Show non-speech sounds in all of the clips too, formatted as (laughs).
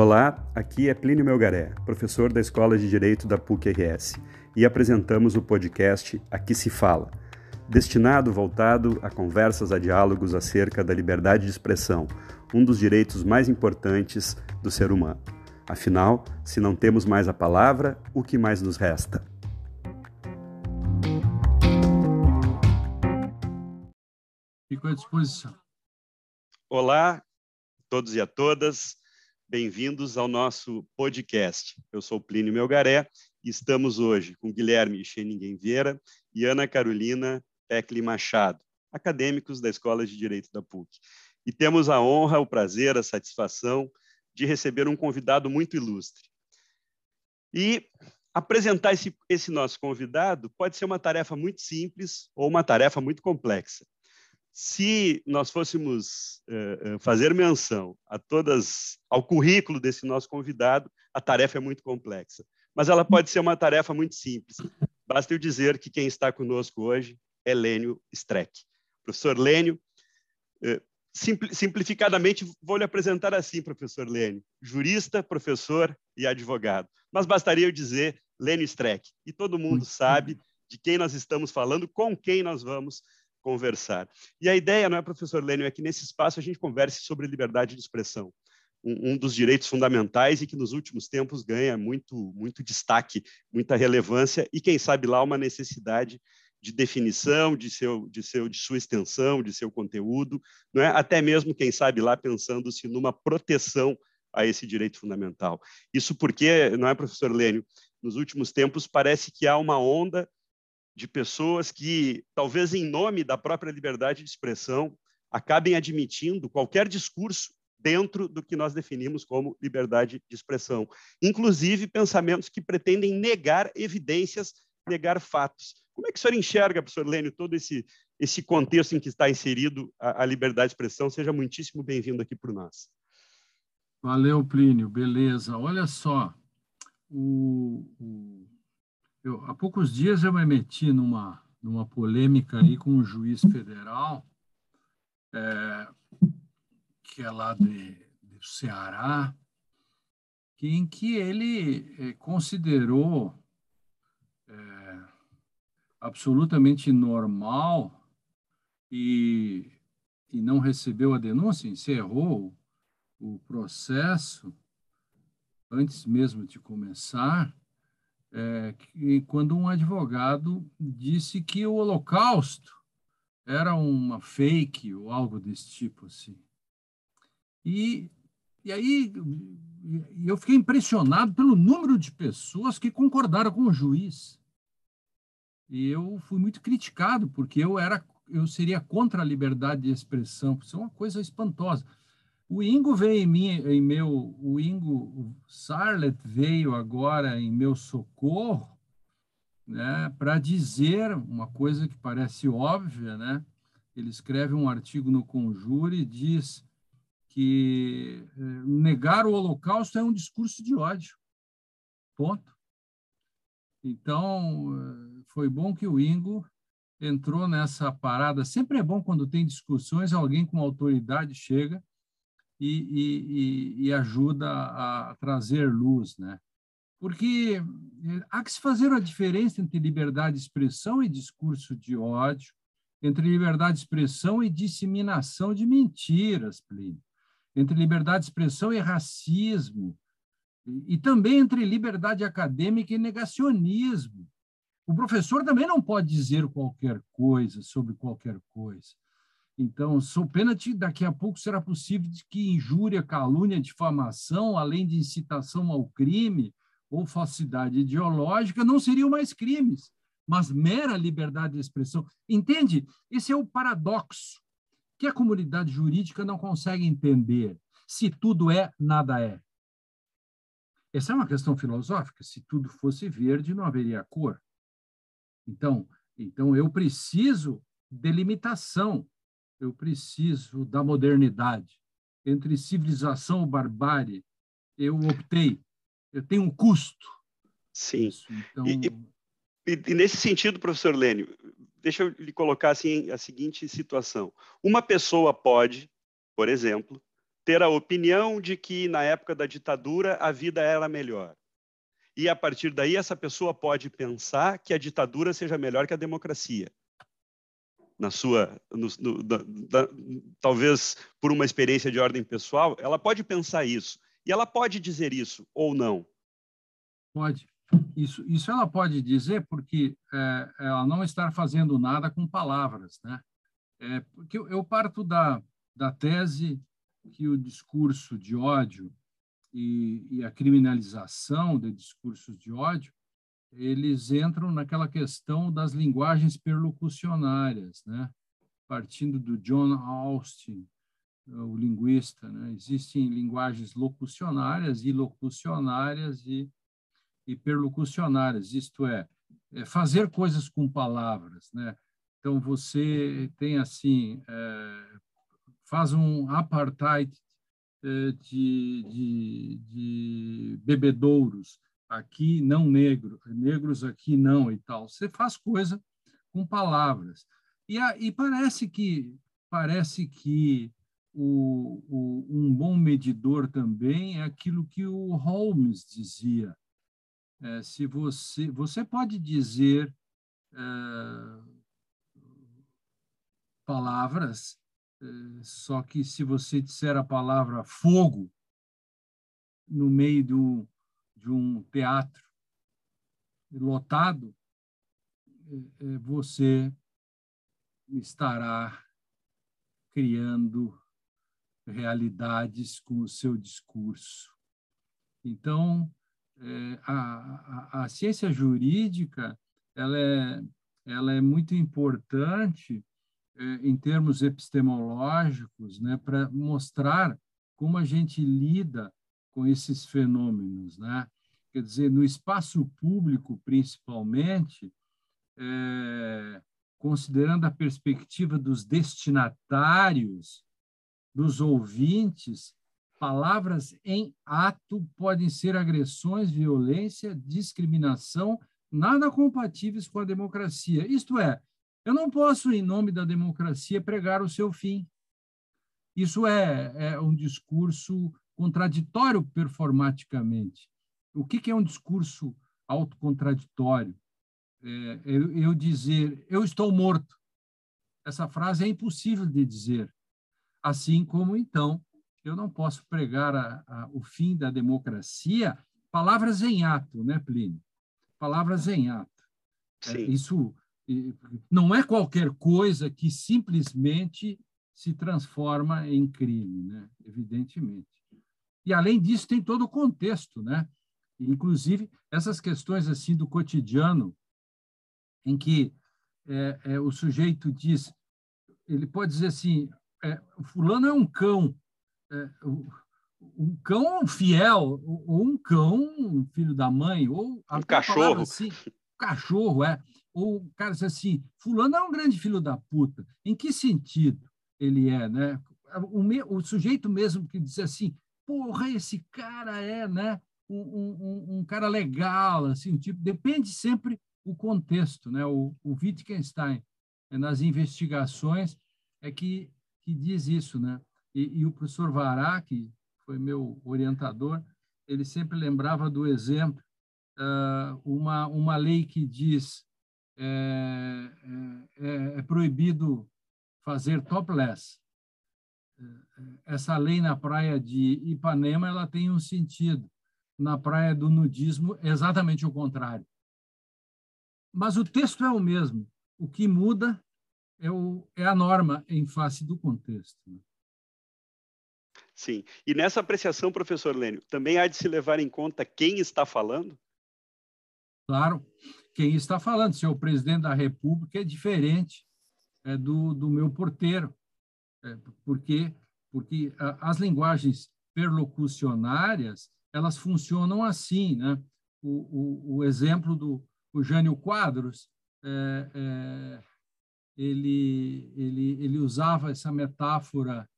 Olá, aqui é Plínio Melgaré, professor da Escola de Direito da PUC-RS, e apresentamos o podcast Aqui se Fala, destinado voltado a conversas, a diálogos acerca da liberdade de expressão, um dos direitos mais importantes do ser humano. Afinal, se não temos mais a palavra, o que mais nos resta? Fico à disposição. Olá, todos e a todas. Bem-vindos ao nosso podcast. Eu sou Plínio Melgaré e estamos hoje com Guilherme Xeninguém Vieira e Ana Carolina Pecli Machado, acadêmicos da Escola de Direito da PUC. E temos a honra, o prazer, a satisfação de receber um convidado muito ilustre. E apresentar esse, esse nosso convidado pode ser uma tarefa muito simples ou uma tarefa muito complexa se nós fôssemos uh, fazer menção a todas ao currículo desse nosso convidado, a tarefa é muito complexa, mas ela pode ser uma tarefa muito simples. Basta eu dizer que quem está conosco hoje é Lênio Streck. Professor Lênio, uh, simplificadamente vou lhe apresentar assim, professor Lênio, jurista, professor e advogado. Mas bastaria eu dizer Lênio Streck, e todo mundo sabe de quem nós estamos falando, com quem nós vamos conversar. E a ideia, não é, professor Lênio, é que nesse espaço a gente converse sobre liberdade de expressão, um, um, dos direitos fundamentais e que nos últimos tempos ganha muito, muito destaque, muita relevância e, quem sabe lá, uma necessidade de definição de seu, de seu, de sua extensão, de seu conteúdo, não é? Até mesmo, quem sabe lá, pensando-se numa proteção a esse direito fundamental. Isso porque, não é, professor Lênio, nos últimos tempos parece que há uma onda de pessoas que, talvez em nome da própria liberdade de expressão, acabem admitindo qualquer discurso dentro do que nós definimos como liberdade de expressão, inclusive pensamentos que pretendem negar evidências, negar fatos. Como é que o senhor enxerga, professor Lênio, todo esse, esse contexto em que está inserido a, a liberdade de expressão? Seja muitíssimo bem-vindo aqui por nós. Valeu, Plínio, beleza. Olha só, o, o eu, há poucos dias eu me meti numa, numa polêmica aí com um juiz federal, é, que é lá de, do Ceará, que, em que ele é, considerou é, absolutamente normal e, e não recebeu a denúncia, encerrou o processo antes mesmo de começar, é, quando um advogado disse que o Holocausto era uma fake ou algo desse tipo assim. E, e aí eu fiquei impressionado pelo número de pessoas que concordaram com o juiz. E eu fui muito criticado porque eu era eu seria contra a liberdade de expressão. Isso é uma coisa espantosa. O Ingo veio em, mim, em meu, o Ingo Sarlet veio agora em meu socorro, né, para dizer uma coisa que parece óbvia, né? Ele escreve um artigo no Conjure e diz que eh, negar o Holocausto é um discurso de ódio. Ponto. Então, eh, foi bom que o Ingo entrou nessa parada. Sempre é bom quando tem discussões, alguém com autoridade chega e, e, e ajuda a trazer luz, né? Porque eh, há que se fazer a diferença entre liberdade de expressão e discurso de ódio, entre liberdade de expressão e disseminação de mentiras, Plínio, entre liberdade de expressão e racismo, e, e também entre liberdade acadêmica e negacionismo. O professor também não pode dizer qualquer coisa sobre qualquer coisa. Então, sou de daqui a pouco será possível de que injúria, calúnia, difamação, além de incitação ao crime ou falsidade ideológica, não seriam mais crimes, mas mera liberdade de expressão. Entende? Esse é o paradoxo que a comunidade jurídica não consegue entender. Se tudo é, nada é. Essa é uma questão filosófica. Se tudo fosse verde, não haveria cor. Então, então eu preciso delimitação eu preciso da modernidade. Entre civilização e barbárie, eu optei. Eu tenho um custo. Sim. Então... E, e, e, nesse sentido, professor Lênio, deixa eu lhe colocar assim a seguinte situação. Uma pessoa pode, por exemplo, ter a opinião de que na época da ditadura a vida era melhor. E a partir daí essa pessoa pode pensar que a ditadura seja melhor que a democracia. Na sua, no, no, da, da, talvez por uma experiência de ordem pessoal, ela pode pensar isso e ela pode dizer isso ou não. Pode. Isso, isso ela pode dizer porque é, ela não está fazendo nada com palavras, né? É, porque eu parto da, da tese que o discurso de ódio e, e a criminalização de discursos de ódio eles entram naquela questão das linguagens perlocucionárias, né? Partindo do John Austin, o linguista, né? Existem linguagens locucionárias, ilocucionárias e hiperlocucionárias, isto é, é, fazer coisas com palavras, né? Então você tem assim, é, faz um apartheid é, de, de, de bebedouros, aqui não negro, negros aqui não e tal. Você faz coisa com palavras. E, a, e parece que parece que o, o, um bom medidor também é aquilo que o Holmes dizia, é, se você você pode dizer é, palavras, é, só que se você disser a palavra fogo no meio do, de um teatro lotado, é, é, você estará criando realidades com o seu discurso. Então, é, a, a, a, ciência jurídica ela é, ela é muito importante em termos epistemológicos, né, para mostrar como a gente lida com esses fenômenos, né? Quer dizer, no espaço público, principalmente, é, considerando a perspectiva dos destinatários, dos ouvintes, Palavras em ato podem ser agressões, violência, discriminação, nada compatíveis com a democracia. Isto é, eu não posso, em nome da democracia, pregar o seu fim. Isso é, é um discurso contraditório performaticamente. O que, que é um discurso autocontraditório? É, eu, eu dizer, eu estou morto. Essa frase é impossível de dizer. Assim como, então, eu não posso pregar a, a, o fim da democracia, palavras em ato, né, Plínio? Palavras em ato. É, isso não é qualquer coisa que simplesmente se transforma em crime, né? evidentemente. E, além disso, tem todo o contexto, né? inclusive essas questões assim do cotidiano, em que é, é, o sujeito diz, ele pode dizer assim, é, fulano é um cão, é, um cão fiel, ou um cão filho da mãe, ou um cachorro. Assim, cachorro, é. Ou o cara diz assim, fulano é um grande filho da puta. Em que sentido ele é, né? O, me, o sujeito mesmo que diz assim, porra, esse cara é, né? Um, um, um cara legal, assim, tipo, depende sempre o contexto, né? O, o Wittgenstein, nas investigações, é que, que diz isso, né? E, e o professor Vará, que foi meu orientador, ele sempre lembrava do exemplo, uh, uma, uma lei que diz é, é, é proibido fazer topless. Essa lei na praia de Ipanema ela tem um sentido. Na praia do nudismo, exatamente o contrário. Mas o texto é o mesmo. O que muda é, o, é a norma em face do contexto. Sim. E nessa apreciação, professor Lênio, também há de se levar em conta quem está falando? Claro, quem está falando. Se é o presidente da República, é diferente é, do, do meu porteiro. É, porque, porque as linguagens perlocucionárias, elas funcionam assim, né? O, o, o exemplo do o Jânio Quadros, é, é, ele, ele, ele usava essa metáfora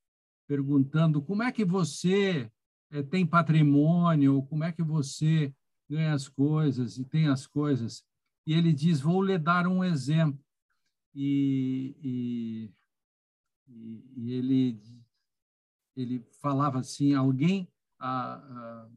perguntando como é que você é, tem patrimônio, como é que você ganha as coisas e tem as coisas. E ele diz: Vou lhe dar um exemplo. E, e, e ele, ele falava assim: alguém ah, ah,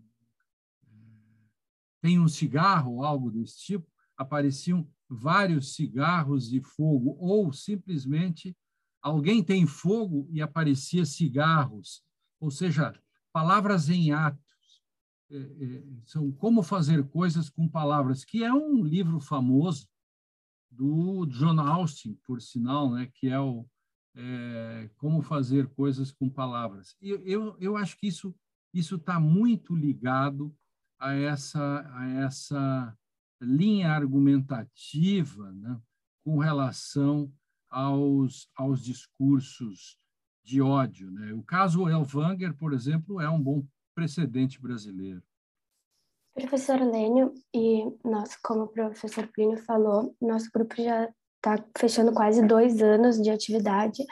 tem um cigarro algo desse tipo, apareciam vários cigarros de fogo, ou simplesmente alguém tem fogo? E aparecia cigarros, ou seja, palavras em atos. É, é, são como fazer coisas com palavras, que é um livro famoso do John Austin, por sinal, né, que é o é, como fazer coisas com palavras. Eu, eu, eu acho que isso isso está muito ligado a essa a essa linha argumentativa né, com relação aos aos discursos de ódio. Né? O caso Elvanger, por exemplo, é um bom precedente brasileiro. Professor Lênio, e nós, como o professor Plínio falou, nosso grupo já está fechando quase dois anos de atividade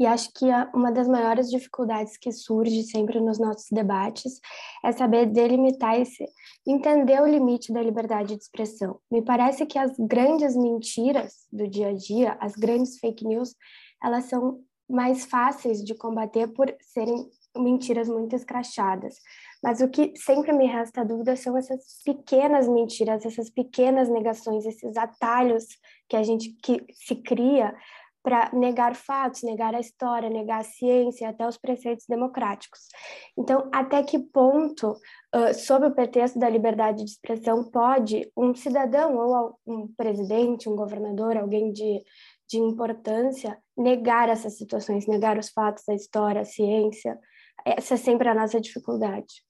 e acho que uma das maiores dificuldades que surge sempre nos nossos debates é saber delimitar esse, entender o limite da liberdade de expressão. Me parece que as grandes mentiras do dia a dia, as grandes fake news, elas são mais fáceis de combater por serem mentiras muito escrachadas. Mas o que sempre me resta dúvida são essas pequenas mentiras, essas pequenas negações, esses atalhos que a gente que se cria para negar fatos, negar a história, negar a ciência, até os preceitos democráticos. Então, até que ponto, uh, sob o pretexto da liberdade de expressão, pode um cidadão ou um presidente, um governador, alguém de, de importância, negar essas situações, negar os fatos, a história, a ciência? Essa é sempre a nossa dificuldade.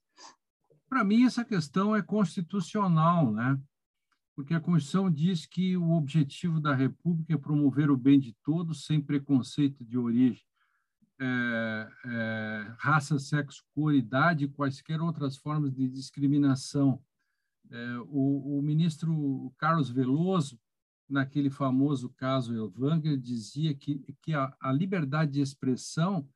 Para mim, essa questão é constitucional, né? Porque a Constituição diz que o objetivo da República é promover o bem de todos sem preconceito de origem, é, é, raça, sexo, cor, idade e quaisquer outras formas de discriminação. É, o, o, ministro Carlos Veloso, naquele famoso caso Elvanger, dizia que, que a, a liberdade de expressão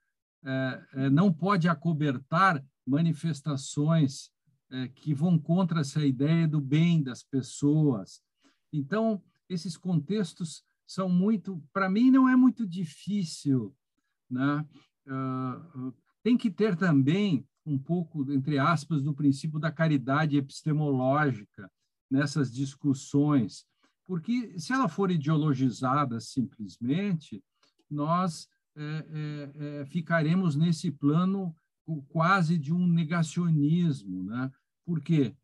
é, é, não pode acobertar manifestações é, que vão contra essa ideia do bem das pessoas. Então, esses contextos são muito, para mim, não é muito difícil. Né? Uh, tem que ter também um pouco, entre aspas, do princípio da caridade epistemológica nessas discussões, porque se ela for ideologizada simplesmente, nós é, é, é, ficaremos nesse plano quase de um negacionismo, né? Por quê?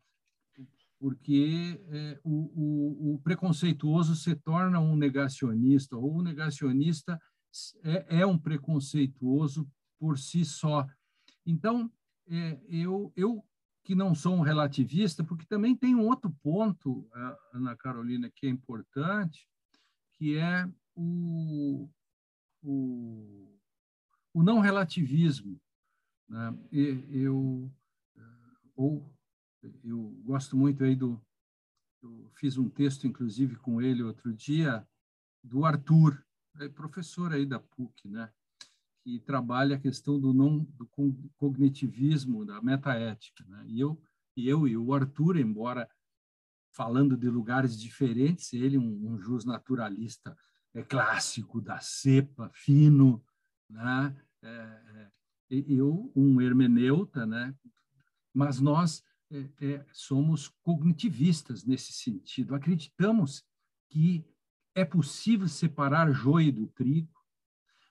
Porque é, o, o, o, preconceituoso se torna um negacionista, ou o negacionista é, é um preconceituoso por si só. Então, é, eu, eu que não sou um relativista, porque também tem um outro ponto, Ana Carolina, que é importante, que é o, o, o não relativismo. Né? Eu, ou eu gosto muito aí do. Eu fiz um texto, inclusive, com ele outro dia, do Arthur, é professor aí da PUC, né? que trabalha a questão do não do cognitivismo, da metaética. Né? E eu, e eu e o Arthur, embora falando de lugares diferentes, ele um, um jus naturalista é clássico da cepa, fino, né? É, é, eu um hermeneuta, né? Mas nós é, é, somos cognitivistas nesse sentido. Acreditamos que é possível separar joio do trigo.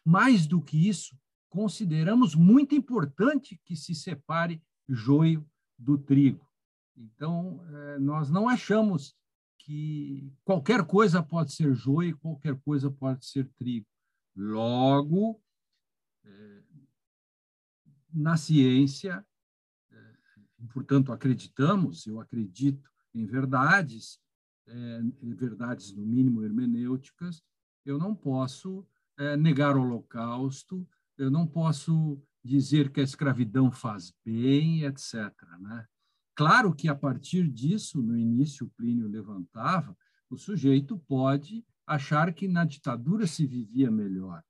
Mais do que isso, consideramos muito importante que se separe joio do trigo. Então, é, nós não achamos que qualquer coisa pode ser joio qualquer coisa pode ser trigo. Logo, é, na ciência, portanto, acreditamos, eu acredito em verdades, é, verdades no mínimo hermenêuticas, eu não posso é, negar o holocausto, eu não posso dizer que a escravidão faz bem, etc. Né? Claro que a partir disso, no início Plínio levantava, o sujeito pode achar que na ditadura se vivia melhor.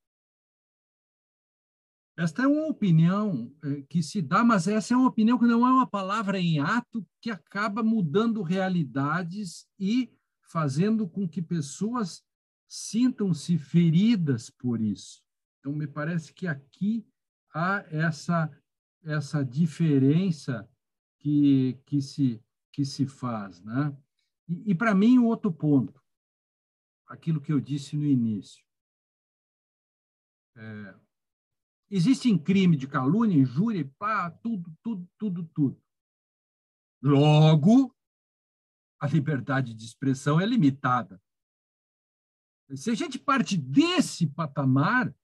Esta é uma opinião é, que se dá, mas essa é uma opinião que não é uma palavra em ato que acaba mudando realidades e fazendo com que pessoas sintam-se feridas por isso. Então, me parece que aqui há essa, essa diferença que, que, se, que se faz. Né? E, e para mim, o outro ponto, aquilo que eu disse no início. É, existe crime de calúnia, injúria, pá, tudo, tudo, tudo, tudo. Logo, a liberdade de expressão é limitada. Se a gente parte desse patamar,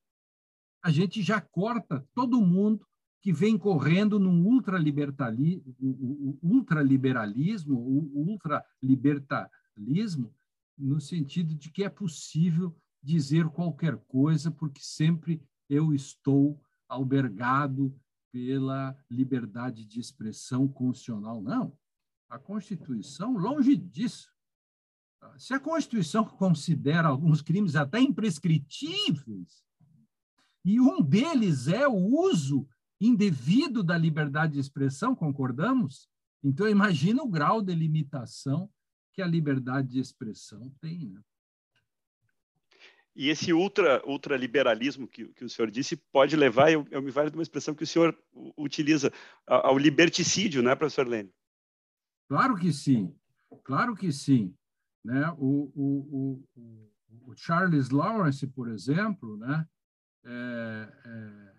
a gente já corta todo mundo que vem correndo num ultraliberalismo, ultralibertalismo, no sentido de que é possível dizer qualquer coisa, porque sempre eu estou albergado pela liberdade de expressão constitucional. Não. A Constituição, longe disso. Se a Constituição considera alguns crimes até imprescritíveis, e um deles é o uso indevido da liberdade de expressão, concordamos? Então, imagina o grau de limitação que a liberdade de expressão tem. Né? E esse ultra, ultraliberalismo que, que o senhor disse pode levar, eu, eu me vale de uma expressão que o senhor utiliza, ao liberticídio, né, professor Lênin? Claro que sim, claro que sim. Né? O, o, o, o Charles Lawrence, por exemplo, né, é, é,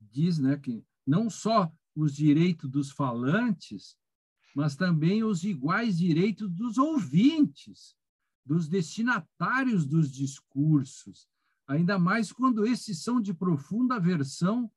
diz né, que não só os direitos dos falantes, mas também os iguais direitos dos ouvintes, dos destinatários dos discursos, ainda mais quando esses são de profunda aversão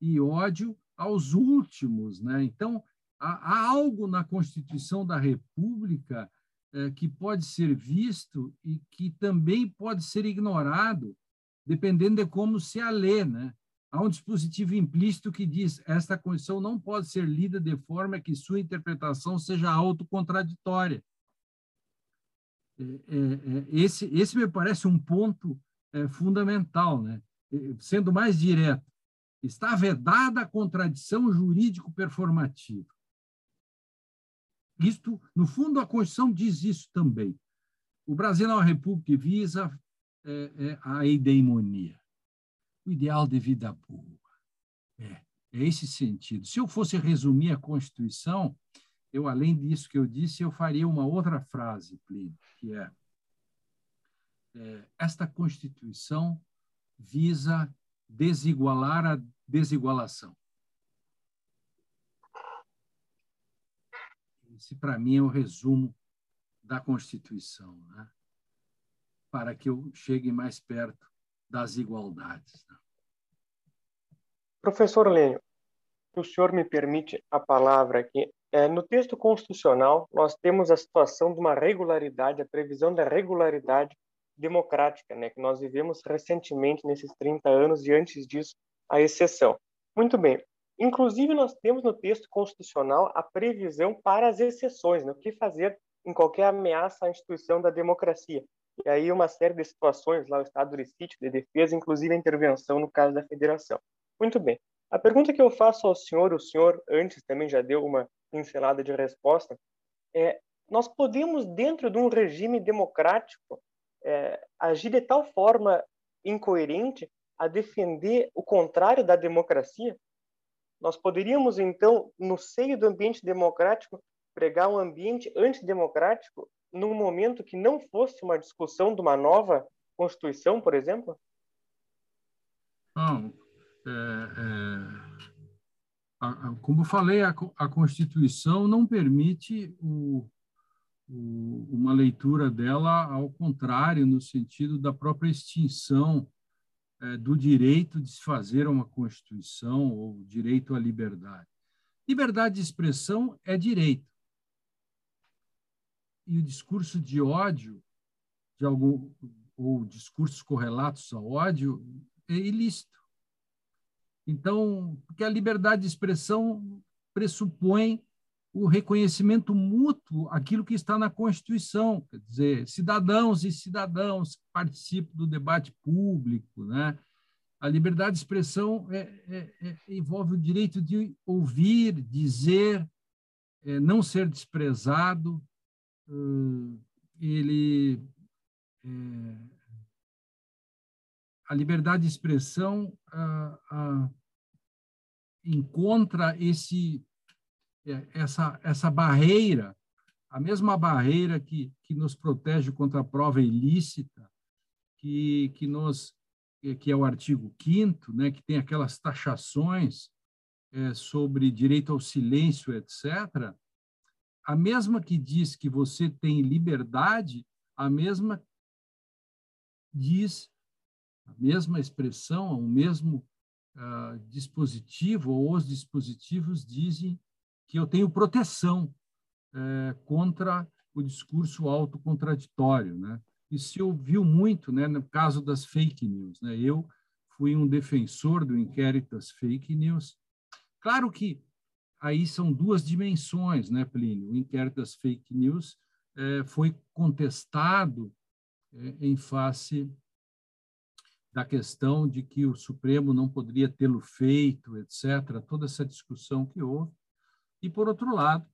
e ódio aos últimos. Né? Então, há, há algo na Constituição da República é, que pode ser visto e que também pode ser ignorado, dependendo de como se a lê. Né? Há um dispositivo implícito que diz esta Constituição não pode ser lida de forma que sua interpretação seja autocontraditória. É, é, é, esse, esse me parece um ponto fundamental, né? sendo mais direto. Está vedada a contradição jurídico-performativa. Isto, no fundo, a Constituição diz isso também. O Brasil é uma república visa é, é, a eudemonia, o ideal de vida boa. É, é esse sentido. Se eu fosse resumir a Constituição, eu, além disso que eu disse, eu faria uma outra frase, Plínio, que é, é esta Constituição visa desigualar a desigualação. Esse, para mim, é o resumo da Constituição, né? para que eu chegue mais perto das igualdades. Né? Professor Lênio, se o senhor me permite a palavra aqui, é, no texto constitucional nós temos a situação de uma regularidade, a previsão da regularidade democrática, né, que nós vivemos recentemente nesses 30 anos e antes disso a exceção. Muito bem, Inclusive, nós temos no texto constitucional a previsão para as exceções, né? o que fazer em qualquer ameaça à instituição da democracia. E aí uma série de situações, lá o estado de sítio, de defesa, inclusive a intervenção no caso da federação. Muito bem. A pergunta que eu faço ao senhor, o senhor antes também já deu uma pincelada de resposta, é nós podemos, dentro de um regime democrático, é, agir de tal forma incoerente a defender o contrário da democracia? Nós poderíamos, então, no seio do ambiente democrático, pregar um ambiente antidemocrático num momento que não fosse uma discussão de uma nova Constituição, por exemplo? Não. É, é, como falei, a, a, Constituição não permite o, o, uma leitura dela ao contrário, no sentido da própria extinção é, do direito de se fazer uma Constituição ou direito à liberdade. Liberdade de expressão é direito. E o discurso de ódio, de algum, ou discursos correlatos ao ódio, é ilícito. Então, porque a liberdade de expressão pressupõe o reconhecimento mútuo aquilo que está na Constituição, quer dizer, cidadãos e cidadãos que participam do debate público, né? A liberdade de expressão é, é, é, envolve o direito de ouvir, dizer, é, não ser desprezado. Ele é, a liberdade de expressão ah, ah, encontra esse é, essa essa barreira, a mesma barreira que que nos protege contra a prova ilícita, que que nos que é o artigo 5 né, que tem aquelas taxações é, sobre direito ao silêncio, etc., a mesma que diz que você tem liberdade, a mesma diz, a mesma expressão, o mesmo uh, dispositivo, ou os dispositivos dizem que eu tenho proteção uh, contra o discurso autocontraditório, né? Isso se ouviu muito, né, no caso das fake news, né? Eu fui um defensor do inquérito das fake news. Claro que aí são duas dimensões, né, Plínio? O inquérito das fake news eh, foi contestado eh, em face da questão de que o Supremo não poderia tê-lo feito, etc., toda essa discussão que houve. E, por outro lado,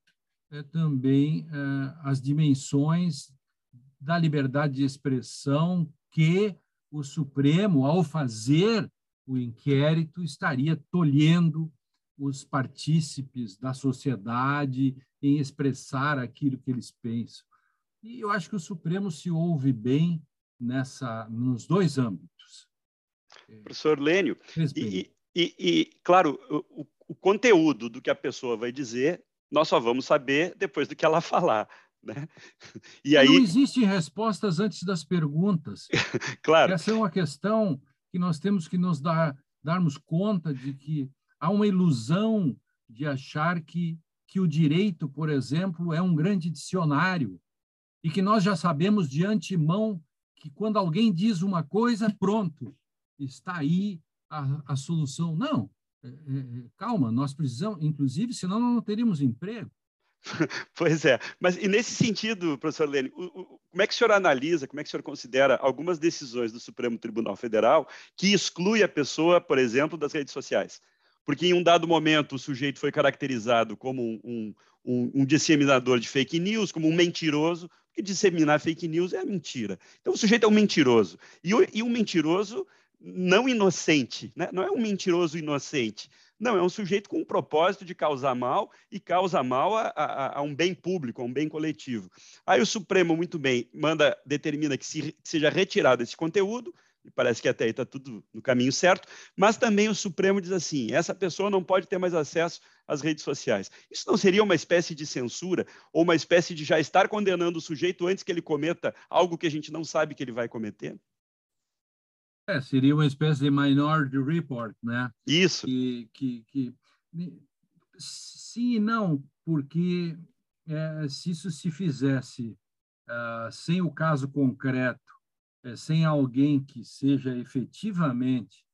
é, também é, as dimensões da liberdade de expressão que o Supremo, ao fazer o inquérito, estaria tolhendo os partícipes da sociedade em expressar aquilo que eles pensam. E eu acho que o Supremo se ouve bem nessa nos dois âmbitos. Professor Lênio, e, e, e, claro, o, o, conteúdo do que a pessoa vai dizer, nós só vamos saber depois do que ela (laughs) falar. Né? E aí... Não existem respostas antes das perguntas. (laughs) claro. Essa é uma questão que nós temos que nos dar, darmos conta de que há uma ilusão de achar que, que o direito, por exemplo, é um grande dicionário e que nós já sabemos de antemão que quando alguém diz uma coisa, pronto, está aí a, a solução. Não, é, é, é, calma, nós precisamos, inclusive, senão não teríamos emprego. (laughs) Pois é, mas e nesse sentido, professor Lênin, como é que o senhor analisa, como é que o senhor considera algumas decisões do Supremo Tribunal Federal que exclui a pessoa, por exemplo, das redes sociais? Porque em um dado momento o sujeito foi caracterizado como um, um, um disseminador de fake news, como um mentiroso, porque disseminar fake news é mentira. Então o sujeito é um mentiroso. E, e um mentiroso não inocente, né? não é um mentiroso inocente. Não, é um sujeito com um propósito de causar mal e causa mal a, a, a, um bem público, a um bem coletivo. Aí o Supremo, muito bem, manda, determina que, se, que seja retirado esse conteúdo, e parece que até aí está tudo no caminho certo, mas também o Supremo diz assim: essa pessoa não pode ter mais acesso às redes sociais. Isso não seria uma espécie de censura ou uma espécie de já estar condenando o sujeito antes que ele cometa algo que a gente não sabe que ele vai cometer? É, seria uma espécie de minority report, né? Isso. Que, que, que sim e não, porque é, se isso se fizesse uh, sem o caso concreto, é, sem alguém que seja efetivamente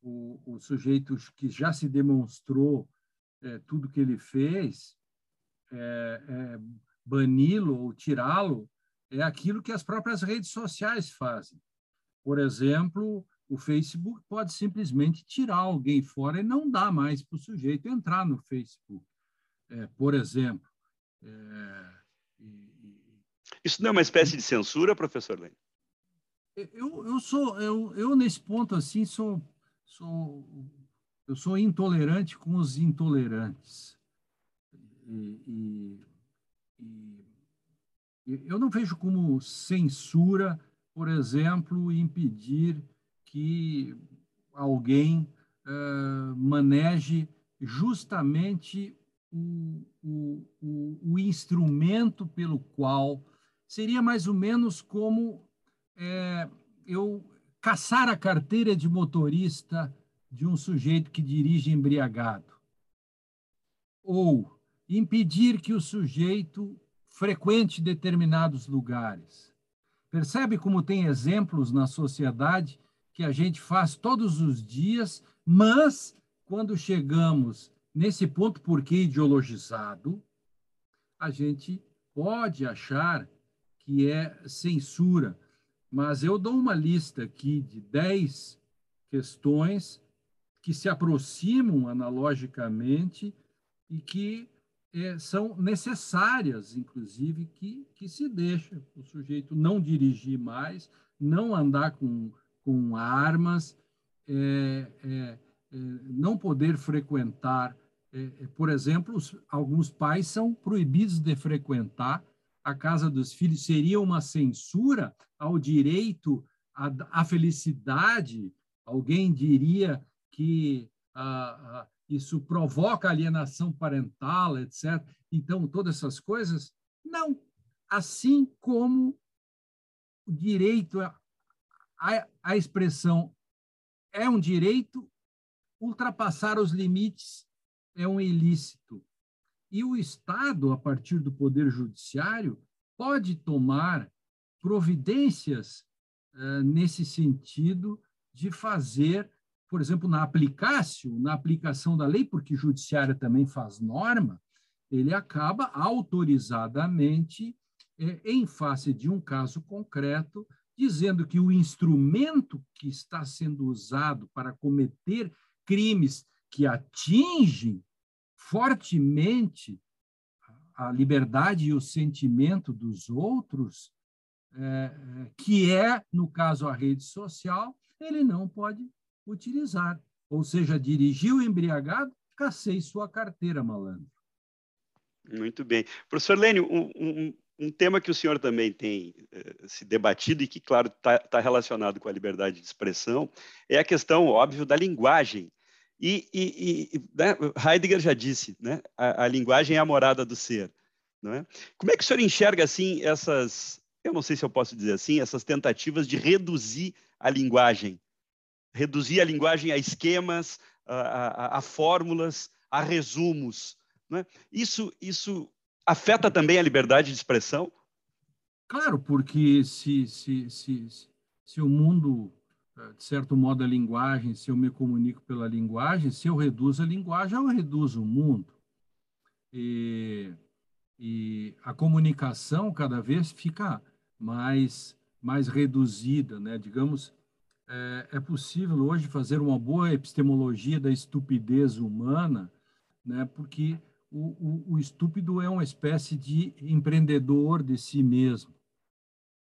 o, o sujeito que já se demonstrou é, tudo que ele fez, é, é bani-lo ou tirá-lo, é aquilo que as próprias redes sociais fazem. Por exemplo, o Facebook pode simplesmente tirar alguém fora e não dar mais para o sujeito entrar no Facebook, é, por exemplo. É, e, Isso não é uma espécie de censura, professor Lênin? Eu, eu sou, eu, eu nesse ponto assim sou, sou, eu sou intolerante com os intolerantes. E, e, e eu não vejo como censura por exemplo, impedir que alguém uh, maneje justamente o, o, o, o, instrumento pelo qual seria mais ou menos como é, eu caçar a carteira de motorista de um sujeito que dirige embriagado. Ou impedir que o sujeito frequente determinados lugares Percebe como tem exemplos na sociedade que a gente faz todos os dias, mas quando chegamos nesse ponto, porque ideologizado, a gente pode achar que é censura. Mas eu dou uma lista aqui de 10 questões que se aproximam analogicamente e que é, são necessárias, inclusive, que, que se deixa o sujeito não dirigir mais, não andar com, com armas, é, é, é não poder frequentar. É, é, por exemplo, alguns pais são proibidos de frequentar a casa dos filhos. Seria uma censura ao direito à, à felicidade? Alguém diria que ah, ah, isso provoca alienação parental, etc. Então, todas essas coisas? Não. Assim como o direito à, expressão é um direito, ultrapassar os limites é um ilícito. E o Estado, a partir do Poder Judiciário, pode tomar providências uh, nesse sentido de fazer por exemplo, na aplicácio, na aplicação da lei, porque o judiciário também faz norma, ele acaba autorizadamente, é, em face de um caso concreto, dizendo que o instrumento que está sendo usado para cometer crimes que atingem fortemente a liberdade e o sentimento dos outros, é, é que é, no caso, a rede social, ele não pode utilizar. Ou seja, dirigiu embriagado, cacei sua carteira, malandro. Muito bem. Professor Lênio, um, um, um, tema que o senhor também tem eh, se debatido e que, claro, está tá relacionado com a liberdade de expressão é a questão, óbvio, da linguagem. E, e, e né, Heidegger já disse, né, a, a, linguagem é a morada do ser. Não é? Como é que o senhor enxerga, assim, essas, eu não sei se eu posso dizer assim, essas tentativas de reduzir a linguagem reduzir a linguagem a esquemas, a, a, a fórmulas, a resumos. É? Isso, isso afeta também a liberdade de expressão? Claro, porque se, se, se, se o mundo, eh, de certo modo, a linguagem, se eu me comunico pela linguagem, se eu reduzo a linguagem, eu reduzo o mundo. E, e a comunicação cada vez fica mais, mais reduzida, né? digamos, é, é possível hoje fazer uma boa epistemologia da estupidez humana, né? porque o, o, o estúpido é uma espécie de empreendedor de si mesmo.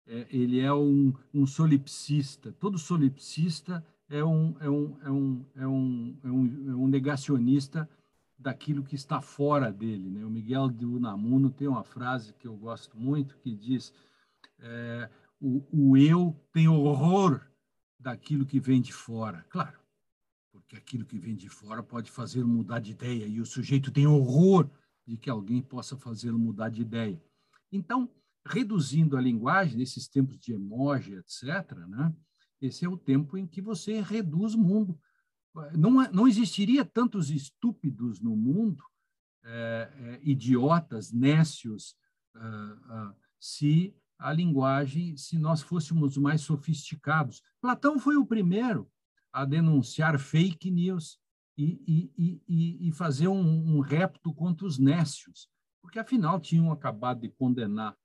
É, ele é um, um solipsista. Todo solipsista é um, é um, é um, é um, é um, é um negacionista daquilo que está fora dele. Né? O Miguel de Unamuno tem uma frase que eu gosto muito que diz é, o, o eu tem horror daquilo que vem de fora. Claro, porque aquilo que vem de fora pode fazê-lo mudar de ideia e o sujeito tem horror de que alguém possa fazê-lo mudar de ideia. Então, reduzindo a linguagem nesses tempos de emoji, etc., né? esse é o tempo em que você reduz o mundo. Não, não existiria tantos estúpidos no mundo, é, é, idiotas, nécios, uh, uh, se a linguagem se nós fôssemos mais sofisticados. Platão foi o primeiro a denunciar fake news e, e, e, e fazer um, um repto contra os nécios, porque afinal tinham acabado de condenar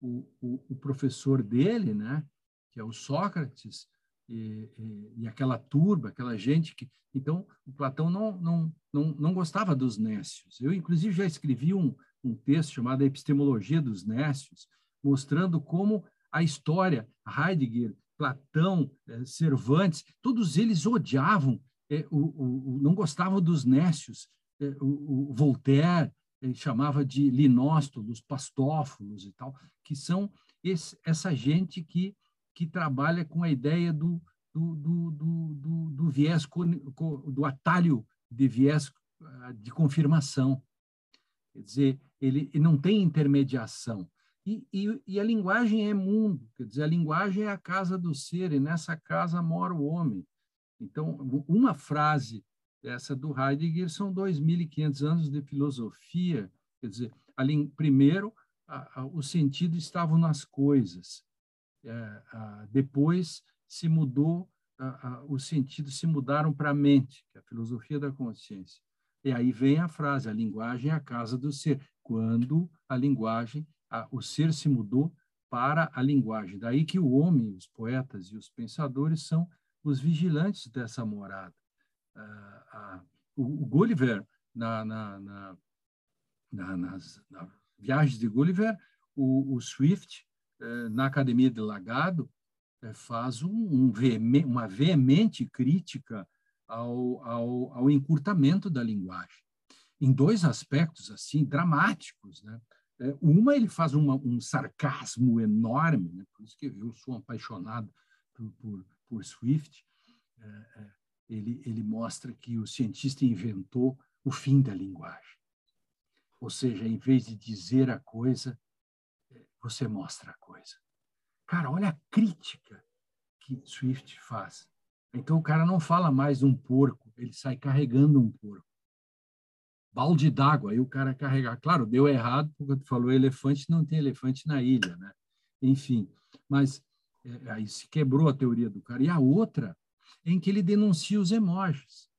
o, o, o professor dele, né, que é o Sócrates, e, e, e, aquela turba, aquela gente que. Então, o Platão não, não, não, não gostava dos nécios. Eu, inclusive, já escrevi um, um texto chamado Epistemologia dos Nécios, mostrando como a história, Heidegger, Platão, eh, Cervantes, todos eles odiavam, eh, o, não gostavam dos nécios. Eh, o, Voltaire chamava de linóstolos, pastófilos e tal, que são esse, essa gente que, que trabalha com a ideia do, do, do, do, do viés, do atalho de viés ah, de confirmação. Quer dizer, ele não tem intermediação. E, e, e, a linguagem é mundo, quer dizer, a linguagem é a casa do ser, e nessa casa mora o homem. Então, uma frase essa do Heidegger são 2.500 anos de filosofia, quer dizer, primeiro, a, a, o sentido estava nas coisas, é, a, depois se mudou, os sentidos se mudaram para a mente, que é a filosofia da consciência. E aí vem a frase, a linguagem é a casa do ser, quando a linguagem a, o ser se mudou para a linguagem. Daí que o homem, os poetas e os pensadores são os vigilantes dessa morada. o, o, Gulliver, na, na, na, nas viagens de Gulliver, o, o Swift, eh, na Academia de Lagado, é, faz um, um veemente, uma veemente crítica ao, ao, ao encurtamento da linguagem, em dois aspectos assim dramáticos. Né? É, uma, ele faz uma, um sarcasmo enorme, né? por isso que eu sou apaixonado por, por, por Swift. É, é, ele, ele mostra que o cientista inventou o fim da linguagem. Ou seja, em vez de dizer a coisa, você mostra a coisa. Cara, olha a crítica que Swift faz. Então o cara não fala mais um porco, ele sai carregando um porco. Balde d'água, aí o cara carregar. Claro, deu errado, porque tu falou elefante, não tem elefante na ilha, né? Enfim, mas é, aí se quebrou a teoria do cara. E a outra, em que ele denuncia os emojis,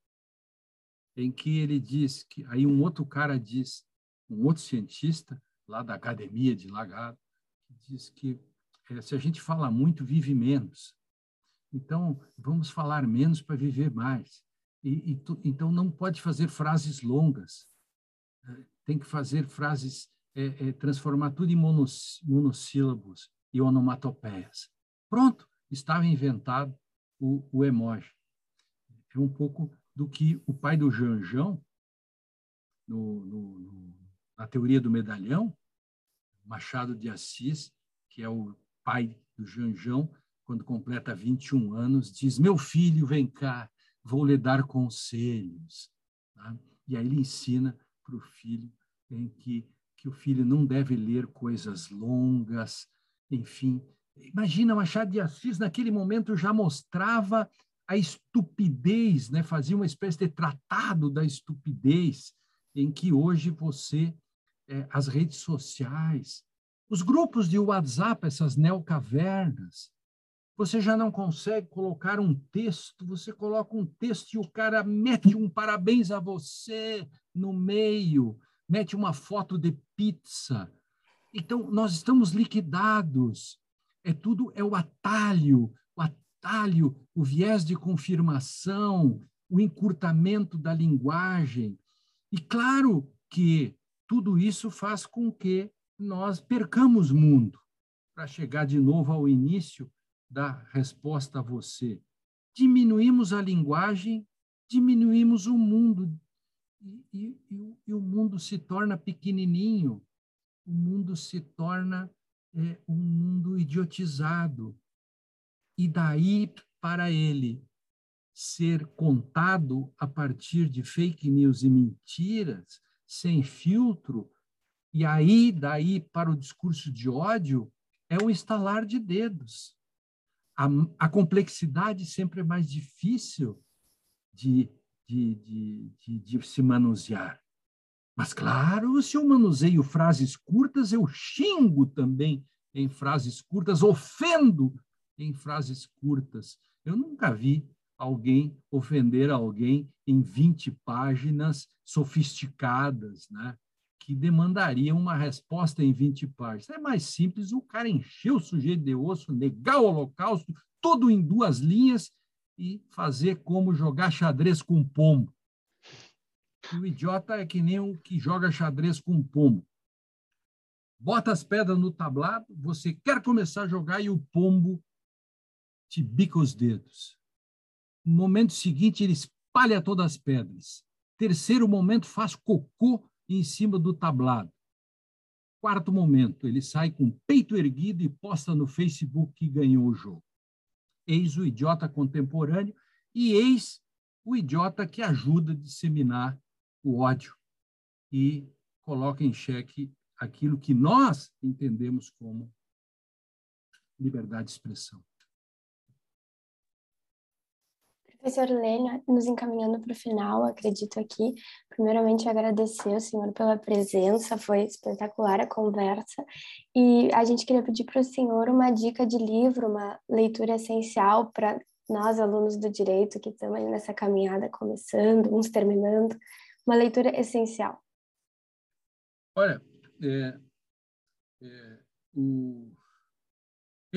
em que ele diz que aí um outro cara diz, um outro cientista lá da academia de Lagado, diz que é, se a gente fala muito, vive menos. Então, vamos falar menos para viver mais. E, e tu, então, não pode fazer frases longas. Tem que fazer frases, é, é, transformar tudo em monos, monossílabos e onomatopeias. Pronto, estava inventado o, o emoji. É um pouco do que o pai do Janjão, no, no, no, na teoria do medalhão, Machado de Assis, que é o pai do Janjão, quando completa 21 anos, diz: Meu filho, vem cá, vou lhe dar conselhos. Tá? E aí ele ensina para o filho em que, que o filho não deve ler coisas longas, enfim. Imagina, Machado de Assis, naquele momento, já mostrava a estupidez, né? fazia uma espécie de tratado da estupidez, em que hoje você, é, as redes sociais, os grupos de WhatsApp, essas neocavernas, você já não consegue colocar um texto, você coloca um texto e o cara mete um parabéns a você no meio, mete uma foto de pizza. Então, nós estamos liquidados. É tudo, é o atalho, o atalho, o viés de confirmação, o encurtamento da linguagem. E claro que tudo isso faz com que nós percamos mundo para chegar de novo ao início da resposta a você. Diminuímos a linguagem, diminuímos o mundo e, e, e o mundo se torna pequenininho, o mundo se torna é, um mundo idiotizado. E daí para ele ser contado a partir de fake news e mentiras, sem filtro, e aí, daí para o discurso de ódio, é um estalar de dedos. A, a complexidade sempre é mais difícil de, de, de, de, de se manusear. Mas, claro, se eu manuseio frases curtas, eu xingo também em frases curtas, ofendo em frases curtas. Eu nunca vi alguém ofender alguém em 20 páginas sofisticadas, né? Que demandaria uma resposta em 20 páginas. É mais simples o cara encher o sujeito de osso, negar o holocausto, tudo em duas linhas e fazer como jogar xadrez com pombo. E o idiota é que nem o que joga xadrez com pombo. Bota as pedras no tablado, você quer começar a jogar e o pombo te bica os dedos. No momento seguinte, ele espalha todas as pedras. Terceiro momento, faz cocô em cima do tablado. Quarto momento, ele sai com peito erguido e posta no Facebook que ganhou o jogo. Eis o idiota contemporâneo e eis o idiota que ajuda a disseminar o ódio e coloca em xeque aquilo que nós entendemos como liberdade de expressão. Professor Lênia, nos encaminhando para o final, acredito aqui, primeiramente agradecer ao senhor pela presença, foi espetacular a conversa, e a gente queria pedir para o senhor uma dica de livro, uma leitura essencial para nós, alunos do direito, que estamos nessa caminhada começando, uns terminando, uma leitura essencial. Olha, é, é, o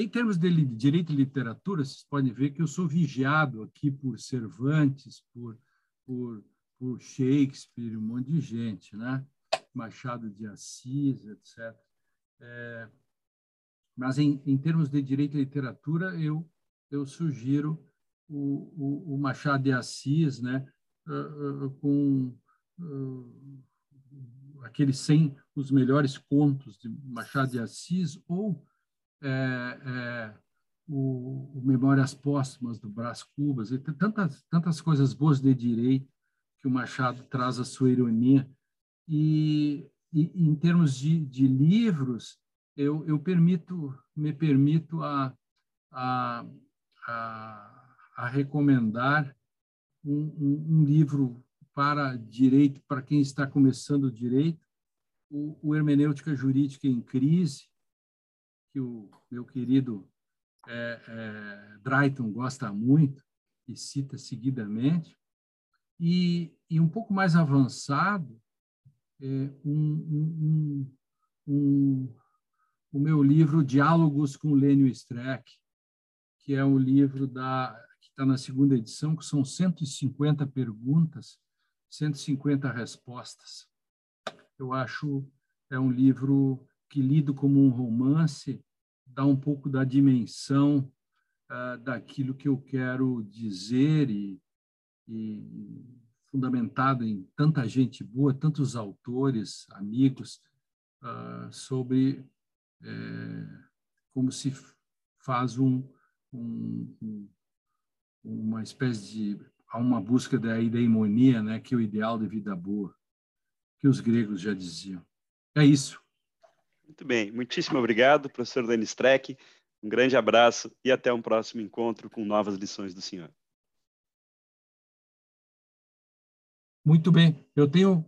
em termos de direito e literatura, vocês podem ver que eu sou vigiado aqui por Cervantes, por, por, por Shakespeare, um monte de gente, né? Machado de Assis, etc. É, mas em, em termos de direito e literatura, eu eu sugiro o, o, o Machado de Assis, né, com aqueles 100 os melhores contos de Machado de Assis ou é, é, o, o, Memórias Póstumas do Brás Cubas, e tantas, tantas coisas boas de direito que o Machado traz a sua ironia. E, e em termos de, de livros, eu, eu, permito, me permito a, a, a, a recomendar um, um, um, livro para direito, para quem está começando direito, o, o Hermenêutica Jurídica em Crise, que o meu querido é, é, Drayton gosta muito e cita seguidamente, e, e um pouco mais avançado, é, um, um, um, o meu livro Diálogos com Lênio Streck, que é o livro da, que está na segunda edição, que são 150 perguntas, 150 respostas. Eu acho é um livro que lido como um romance, dá um pouco da dimensão uh, daquilo que eu quero dizer e, e, fundamentado em tanta gente boa, tantos autores, amigos, uh, sobre é, como se faz um, um, um, uma espécie de há uma busca da eudemonia, né, que é o ideal de vida boa, que os gregos já diziam. É isso. Muito bem, muitíssimo obrigado, professor Denis Streck. Um grande abraço e até um próximo encontro com novas lições do senhor. Muito bem, eu tenho